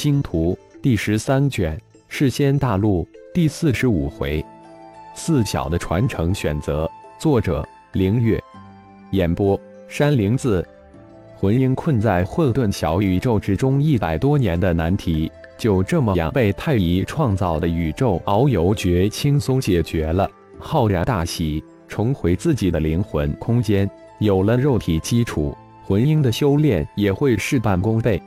星图》第十三卷《世仙大陆》第四十五回，四小的传承选择，作者：凌月，演播：山灵子。魂婴困在混沌小宇宙之中一百多年的难题，就这么样被太乙创造的宇宙遨游诀轻松解决了。浩然大喜，重回自己的灵魂空间，有了肉体基础，魂婴的修炼也会事半功倍。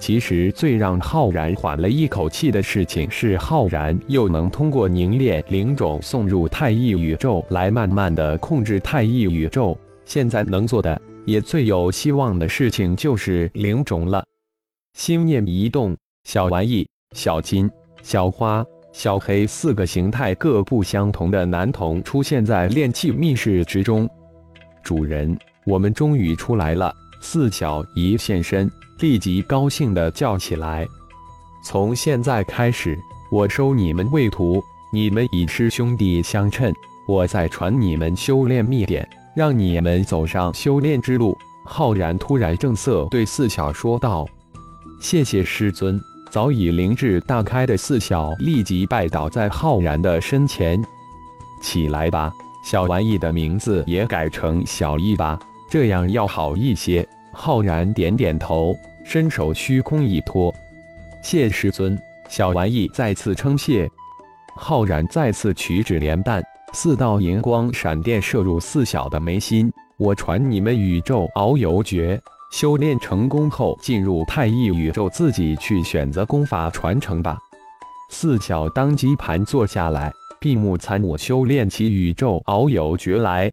其实最让浩然缓了一口气的事情是，浩然又能通过凝练灵种送入太一宇宙来慢慢的控制太一宇宙。现在能做的。也最有希望的事情就是灵种了。心念一动，小玩意、小金、小花、小黑四个形态各不相同的男童出现在炼器密室之中。主人，我们终于出来了！四小一现身，立即高兴地叫起来：“从现在开始，我收你们为徒，你们以师兄弟相称，我再传你们修炼秘典。”让你们走上修炼之路。浩然突然正色对四小说道：“谢谢师尊。”早已灵智大开的四小立即拜倒在浩然的身前：“起来吧，小玩意的名字也改成小易吧，这样要好一些。”浩然点点头，伸手虚空一托：“谢师尊。”小玩意再次称谢。浩然再次取指连弹。四道银光闪电射入四小的眉心，我传你们宇宙遨游诀，修炼成功后进入太一宇宙，自己去选择功法传承吧。四小当即盘坐下来，闭目参悟修炼起宇宙遨游诀来。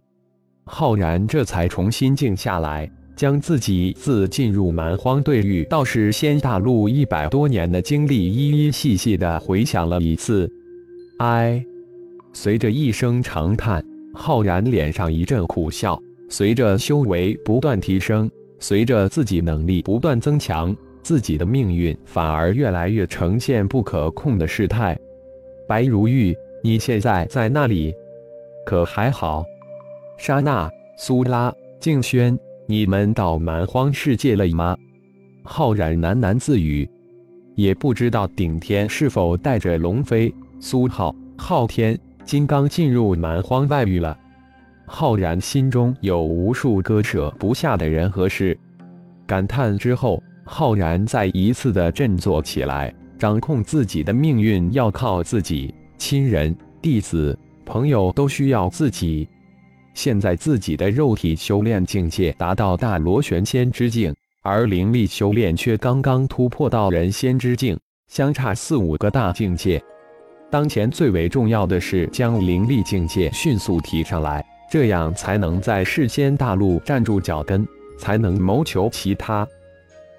浩然这才重新静下来，将自己自进入蛮荒对域到世仙大陆一百多年的经历一一细细的回想了一次。唉。随着一声长叹，浩然脸上一阵苦笑。随着修为不断提升，随着自己能力不断增强，自己的命运反而越来越呈现不可控的事态。白如玉，你现在在那里？可还好？莎娜、苏拉、静轩，你们到蛮荒世界了吗？浩然喃喃自语，也不知道顶天是否带着龙飞、苏浩、昊天。金刚进入蛮荒外域了，浩然心中有无数割舍不下的人和事，感叹之后，浩然再一次的振作起来，掌控自己的命运要靠自己，亲人、弟子、朋友都需要自己。现在自己的肉体修炼境界达到大螺旋仙之境，而灵力修炼却刚刚突破到人仙之境，相差四五个大境界。当前最为重要的是将灵力境界迅速提上来，这样才能在世间大陆站住脚跟，才能谋求其他。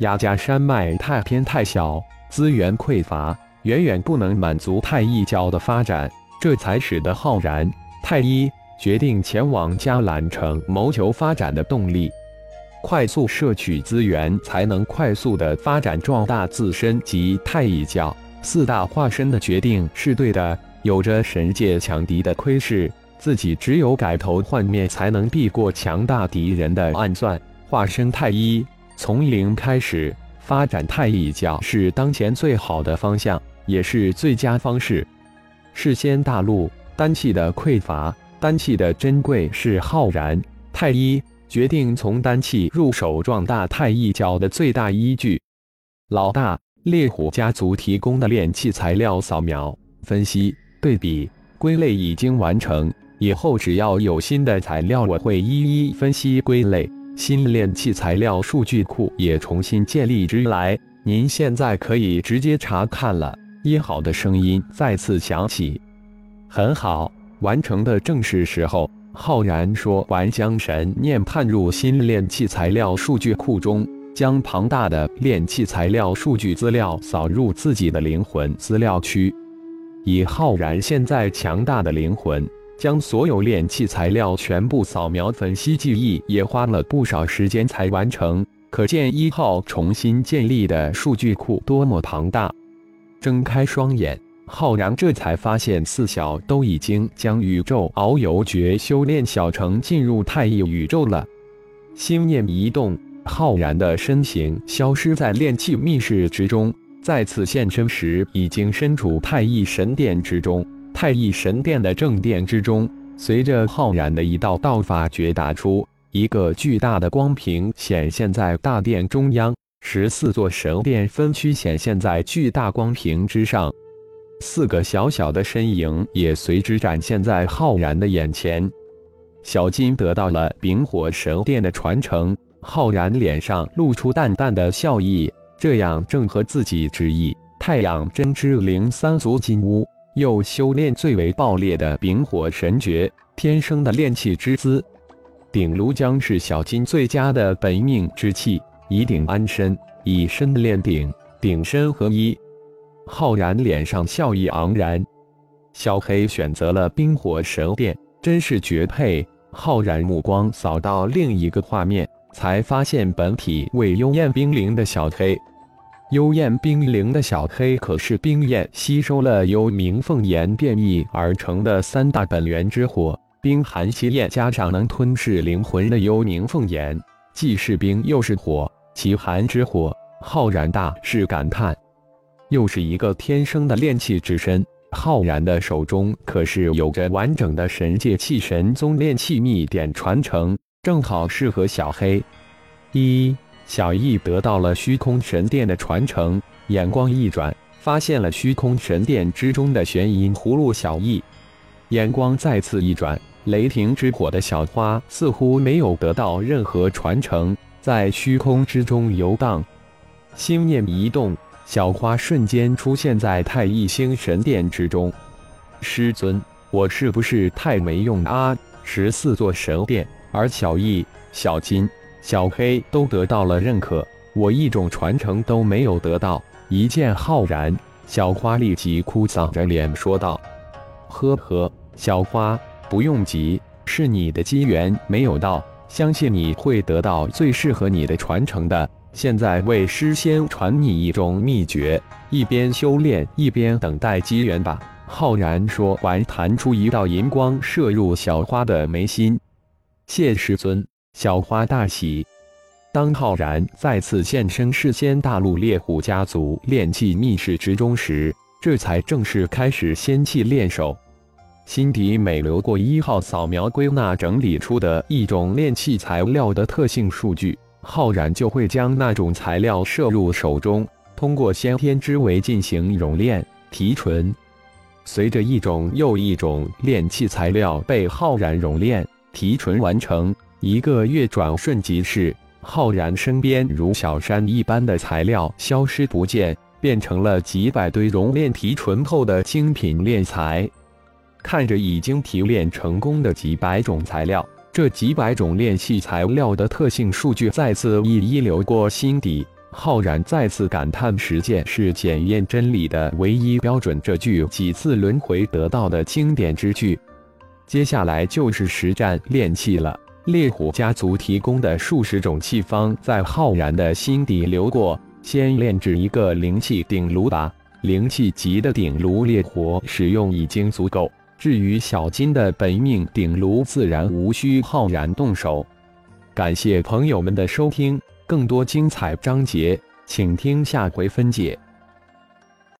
雅加山脉太偏太小，资源匮乏，远远不能满足太一教的发展，这才使得浩然、太一决定前往迦兰城谋求发展的动力。快速摄取资源，才能快速的发展壮大自身及太乙教。四大化身的决定是对的，有着神界强敌的窥视，自己只有改头换面，才能避过强大敌人的暗算。化身太一，从零开始发展太乙教是当前最好的方向，也是最佳方式。事先大陆丹气的匮乏，丹气的珍贵是浩然太一决定从丹气入手壮大太一教的最大依据。老大。猎虎家族提供的炼器材料扫描、分析、对比、归类已经完成。以后只要有新的材料，我会一一分析归类。新炼器材料数据库也重新建立之来，您现在可以直接查看了。一好的声音再次响起，很好，完成的正是时候。浩然说完，将神念探入新炼器材料数据库中。将庞大的炼器材料数据资料扫入自己的灵魂资料区，以浩然现在强大的灵魂，将所有炼器材料全部扫描分析记忆，也花了不少时间才完成。可见一号重新建立的数据库多么庞大。睁开双眼，浩然这才发现四小都已经将宇宙遨游诀修炼小成，进入太一宇宙了。心念一动。浩然的身形消失在炼器密室之中，再次现身时，已经身处太乙神殿之中。太乙神殿的正殿之中，随着浩然的一道道法诀打出，一个巨大的光屏显现在大殿中央，十四座神殿分区显现在巨大光屏之上，四个小小的身影也随之展现在浩然的眼前。小金得到了丙火神殿的传承，浩然脸上露出淡淡的笑意。这样正合自己之意。太阳真之灵三足金乌，又修炼最为爆裂的丙火神诀，天生的炼气之姿。鼎炉将是小金最佳的本命之器，以鼎安身，以身炼鼎，鼎身合一。浩然脸上笑意盎然。小黑选择了冰火神殿，真是绝配。浩然目光扫到另一个画面，才发现本体为幽焰冰灵的小黑。幽焰冰灵的小黑可是冰焰吸收了由明凤炎变异而成的三大本源之火，冰寒邪焰加上能吞噬灵魂的幽冥凤炎，既是冰又是火，其寒之火，浩然大是感叹。又是一个天生的炼气之身，浩然的手中可是有着完整的神界气神宗炼气秘典传承，正好适合小黑。一。小易得到了虚空神殿的传承，眼光一转，发现了虚空神殿之中的玄阴葫芦。小易眼光再次一转，雷霆之火的小花似乎没有得到任何传承，在虚空之中游荡。心念一动，小花瞬间出现在太一星神殿之中。师尊，我是不是太没用啊？十四座神殿，而小易、小金。小黑都得到了认可，我一种传承都没有得到。一见浩然，小花立即哭丧着脸说道：“呵呵，小花不用急，是你的机缘没有到，相信你会得到最适合你的传承的。现在为师先传你一种秘诀，一边修炼一边等待机缘吧。”浩然说完，弹出一道银光，射入小花的眉心。谢师尊。小花大喜。当浩然再次现身世仙大陆猎虎家族炼气密室之中时，这才正式开始仙气炼手。心底每流过一号扫描归纳整理出的一种炼气材料的特性数据，浩然就会将那种材料摄入手中，通过先天之维进行熔炼提纯。随着一种又一种炼气材料被浩然熔炼提纯完成。一个月转瞬即逝，浩然身边如小山一般的材料消失不见，变成了几百堆熔炼提纯后的精品炼材。看着已经提炼成功的几百种材料，这几百种炼器材料的特性数据再次一一流过心底，浩然再次感叹：实践是检验真理的唯一标准。这句几次轮回得到的经典之句，接下来就是实战炼器了。烈虎家族提供的数十种气方在浩然的心底流过，先炼制一个灵气鼎炉吧。灵气级的鼎炉烈火使用已经足够，至于小金的本命鼎炉，自然无需浩然动手。感谢朋友们的收听，更多精彩章节，请听下回分解。